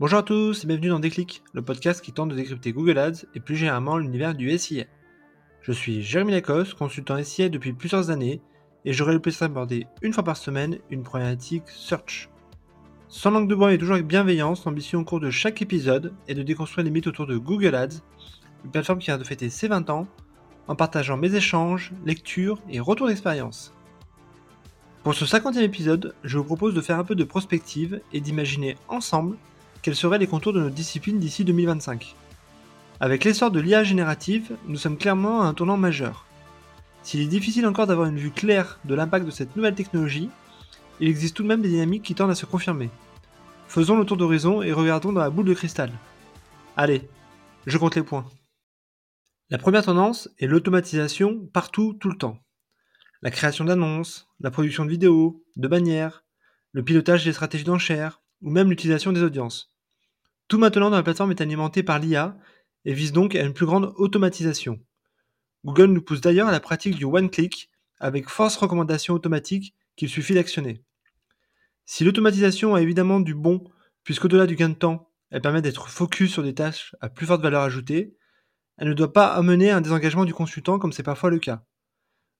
Bonjour à tous et bienvenue dans Déclic, le podcast qui tente de décrypter Google Ads et plus généralement l'univers du SIA. Je suis Jérémy Lacoste, consultant SIA depuis plusieurs années et j'aurai le plaisir d'aborder une fois par semaine une problématique search. Sans langue de bois et toujours avec bienveillance, l'ambition au cours de chaque épisode est de déconstruire les mythes autour de Google Ads, une plateforme qui vient de fêter ses 20 ans, en partageant mes échanges, lectures et retours d'expérience. Pour ce 50e épisode, je vous propose de faire un peu de prospective et d'imaginer ensemble quels seraient les contours de notre discipline d'ici 2025. Avec l'essor de l'IA générative, nous sommes clairement à un tournant majeur. S'il est difficile encore d'avoir une vue claire de l'impact de cette nouvelle technologie, il existe tout de même des dynamiques qui tendent à se confirmer. Faisons le tour d'horizon et regardons dans la boule de cristal. Allez, je compte les points. La première tendance est l'automatisation partout, tout le temps. La création d'annonces, la production de vidéos, de bannières, le pilotage des stratégies d'enchères, ou même l'utilisation des audiences. Tout maintenant dans la plateforme est alimenté par l'IA et vise donc à une plus grande automatisation. Google nous pousse d'ailleurs à la pratique du one-click avec force recommandation automatique qu'il suffit d'actionner. Si l'automatisation a évidemment du bon, puisqu'au-delà du gain de temps, elle permet d'être focus sur des tâches à plus forte valeur ajoutée, elle ne doit pas amener à un désengagement du consultant comme c'est parfois le cas.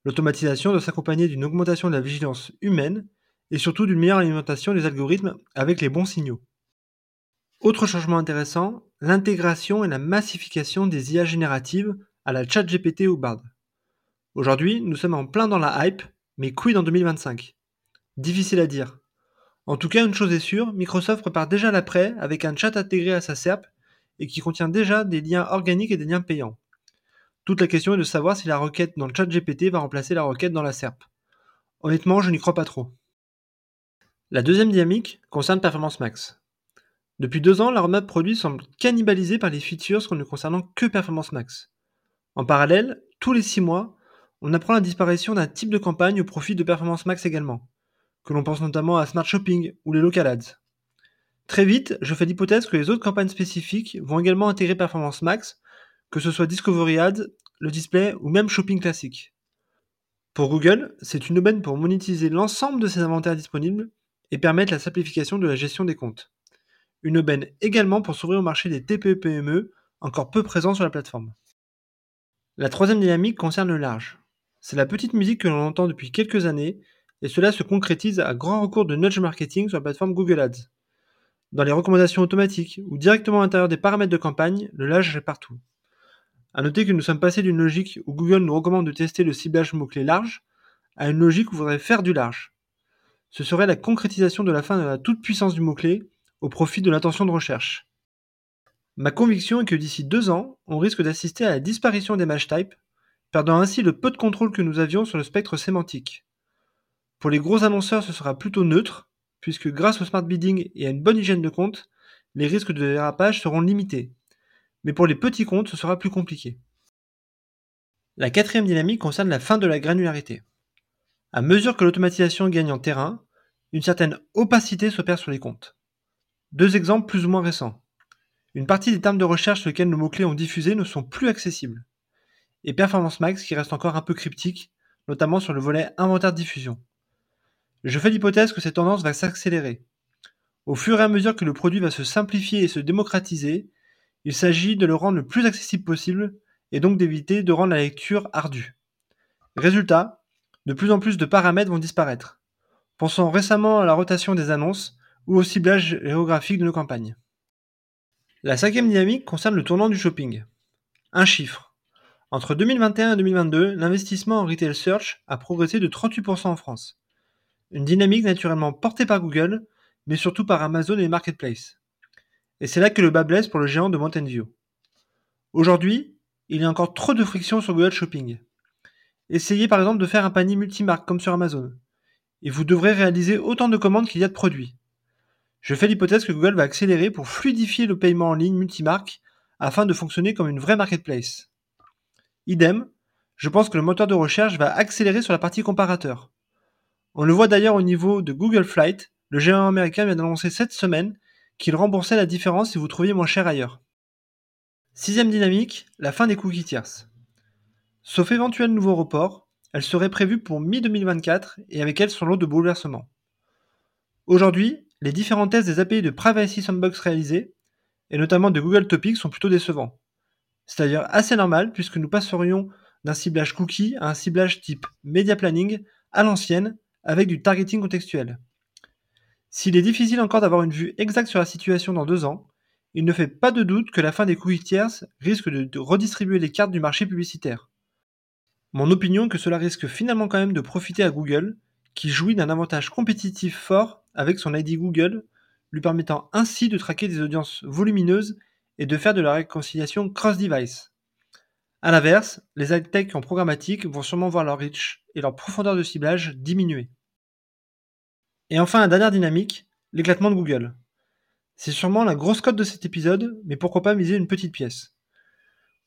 L'automatisation doit s'accompagner d'une augmentation de la vigilance humaine et surtout d'une meilleure alimentation des algorithmes avec les bons signaux. Autre changement intéressant, l'intégration et la massification des IA génératives à la ChatGPT ou Bard. Aujourd'hui, nous sommes en plein dans la hype, mais quid en 2025 Difficile à dire. En tout cas, une chose est sûre, Microsoft prépare déjà l'après avec un chat intégré à sa SERP et qui contient déjà des liens organiques et des liens payants. Toute la question est de savoir si la requête dans le chat GPT va remplacer la requête dans la SERP. Honnêtement, je n'y crois pas trop. La deuxième dynamique concerne Performance Max. Depuis deux ans, roadmap produit semble cannibalisée par les features ne concernant que Performance Max. En parallèle, tous les six mois, on apprend la disparition d'un type de campagne au profit de Performance Max également, que l'on pense notamment à Smart Shopping ou les Local Ads. Très vite, je fais l'hypothèse que les autres campagnes spécifiques vont également intégrer Performance Max, que ce soit Discovery Ads, le display ou même Shopping classique. Pour Google, c'est une aubaine pour monétiser l'ensemble de ses inventaires disponibles et permettre la simplification de la gestion des comptes une aubaine également pour s'ouvrir au marché des TPE-PME encore peu présents sur la plateforme. La troisième dynamique concerne le large. C'est la petite musique que l'on entend depuis quelques années et cela se concrétise à grand recours de nudge marketing sur la plateforme Google Ads. Dans les recommandations automatiques ou directement à l'intérieur des paramètres de campagne, le large est partout. A noter que nous sommes passés d'une logique où Google nous recommande de tester le ciblage mot-clé large à une logique où il faudrait faire du large. Ce serait la concrétisation de la fin de la toute-puissance du mot-clé au profit de l'intention de recherche. Ma conviction est que d'ici deux ans, on risque d'assister à la disparition des match types, perdant ainsi le peu de contrôle que nous avions sur le spectre sémantique. Pour les gros annonceurs, ce sera plutôt neutre, puisque grâce au smart bidding et à une bonne hygiène de compte, les risques de dérapage seront limités. Mais pour les petits comptes, ce sera plus compliqué. La quatrième dynamique concerne la fin de la granularité. À mesure que l'automatisation gagne en terrain, une certaine opacité s'opère sur les comptes. Deux exemples plus ou moins récents. Une partie des termes de recherche sur lesquels nos mots-clés ont diffusé ne sont plus accessibles. Et Performance Max qui reste encore un peu cryptique, notamment sur le volet inventaire-diffusion. Je fais l'hypothèse que cette tendance va s'accélérer. Au fur et à mesure que le produit va se simplifier et se démocratiser, il s'agit de le rendre le plus accessible possible et donc d'éviter de rendre la lecture ardue. Résultat, de plus en plus de paramètres vont disparaître. Pensons récemment à la rotation des annonces ou au ciblage géographique de nos campagnes. La cinquième dynamique concerne le tournant du shopping. Un chiffre. Entre 2021 et 2022, l'investissement en retail search a progressé de 38% en France. Une dynamique naturellement portée par Google, mais surtout par Amazon et les marketplaces. Et c'est là que le bas blesse pour le géant de Mountain View. Aujourd'hui, il y a encore trop de friction sur Google Shopping. Essayez par exemple de faire un panier multimarque comme sur Amazon. Et vous devrez réaliser autant de commandes qu'il y a de produits. Je fais l'hypothèse que Google va accélérer pour fluidifier le paiement en ligne multimarque afin de fonctionner comme une vraie marketplace. Idem, je pense que le moteur de recherche va accélérer sur la partie comparateur. On le voit d'ailleurs au niveau de Google Flight, le géant américain vient d'annoncer cette semaine qu'il remboursait la différence si vous trouviez moins cher ailleurs. Sixième dynamique, la fin des cookies tierces. Sauf éventuel nouveau report, elle serait prévue pour mi-2024 et avec elle son lot de bouleversements. Aujourd'hui, les différents tests des API de Privacy Sandbox réalisés, et notamment de Google Topics, sont plutôt décevants. C'est-à-dire assez normal puisque nous passerions d'un ciblage cookie à un ciblage type media planning à l'ancienne avec du targeting contextuel. S'il est difficile encore d'avoir une vue exacte sur la situation dans deux ans, il ne fait pas de doute que la fin des cookies tierces risque de redistribuer les cartes du marché publicitaire. Mon opinion que cela risque finalement quand même de profiter à Google, qui jouit d'un avantage compétitif fort avec son ID Google, lui permettant ainsi de traquer des audiences volumineuses et de faire de la réconciliation cross-device. A l'inverse, les high-tech en programmatique vont sûrement voir leur reach et leur profondeur de ciblage diminuer. Et enfin, la dernière dynamique, l'éclatement de Google. C'est sûrement la grosse cote de cet épisode, mais pourquoi pas miser une petite pièce.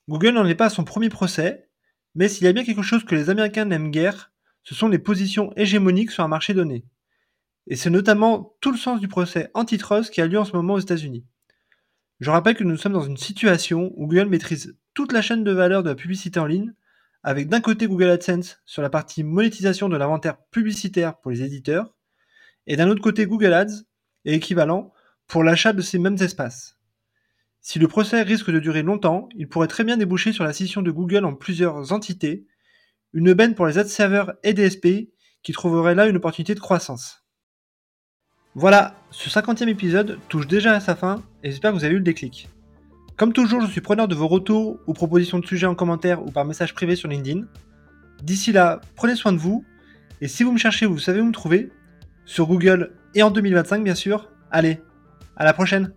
Google n'en est pas à son premier procès, mais s'il y a bien quelque chose que les Américains n'aiment guère, ce sont les positions hégémoniques sur un marché donné. Et c'est notamment tout le sens du procès antitrust qui a lieu en ce moment aux États-Unis. Je rappelle que nous sommes dans une situation où Google maîtrise toute la chaîne de valeur de la publicité en ligne, avec d'un côté Google AdSense sur la partie monétisation de l'inventaire publicitaire pour les éditeurs, et d'un autre côté Google Ads est équivalent pour l'achat de ces mêmes espaces. Si le procès risque de durer longtemps, il pourrait très bien déboucher sur la scission de Google en plusieurs entités, une aubaine pour les ad serveurs et DSP qui trouveraient là une opportunité de croissance. Voilà, ce 50e épisode touche déjà à sa fin et j'espère que vous avez eu le déclic. Comme toujours, je suis preneur de vos retours ou propositions de sujets en commentaire ou par message privé sur LinkedIn. D'ici là, prenez soin de vous et si vous me cherchez, vous savez où me trouver, sur Google et en 2025 bien sûr. Allez, à la prochaine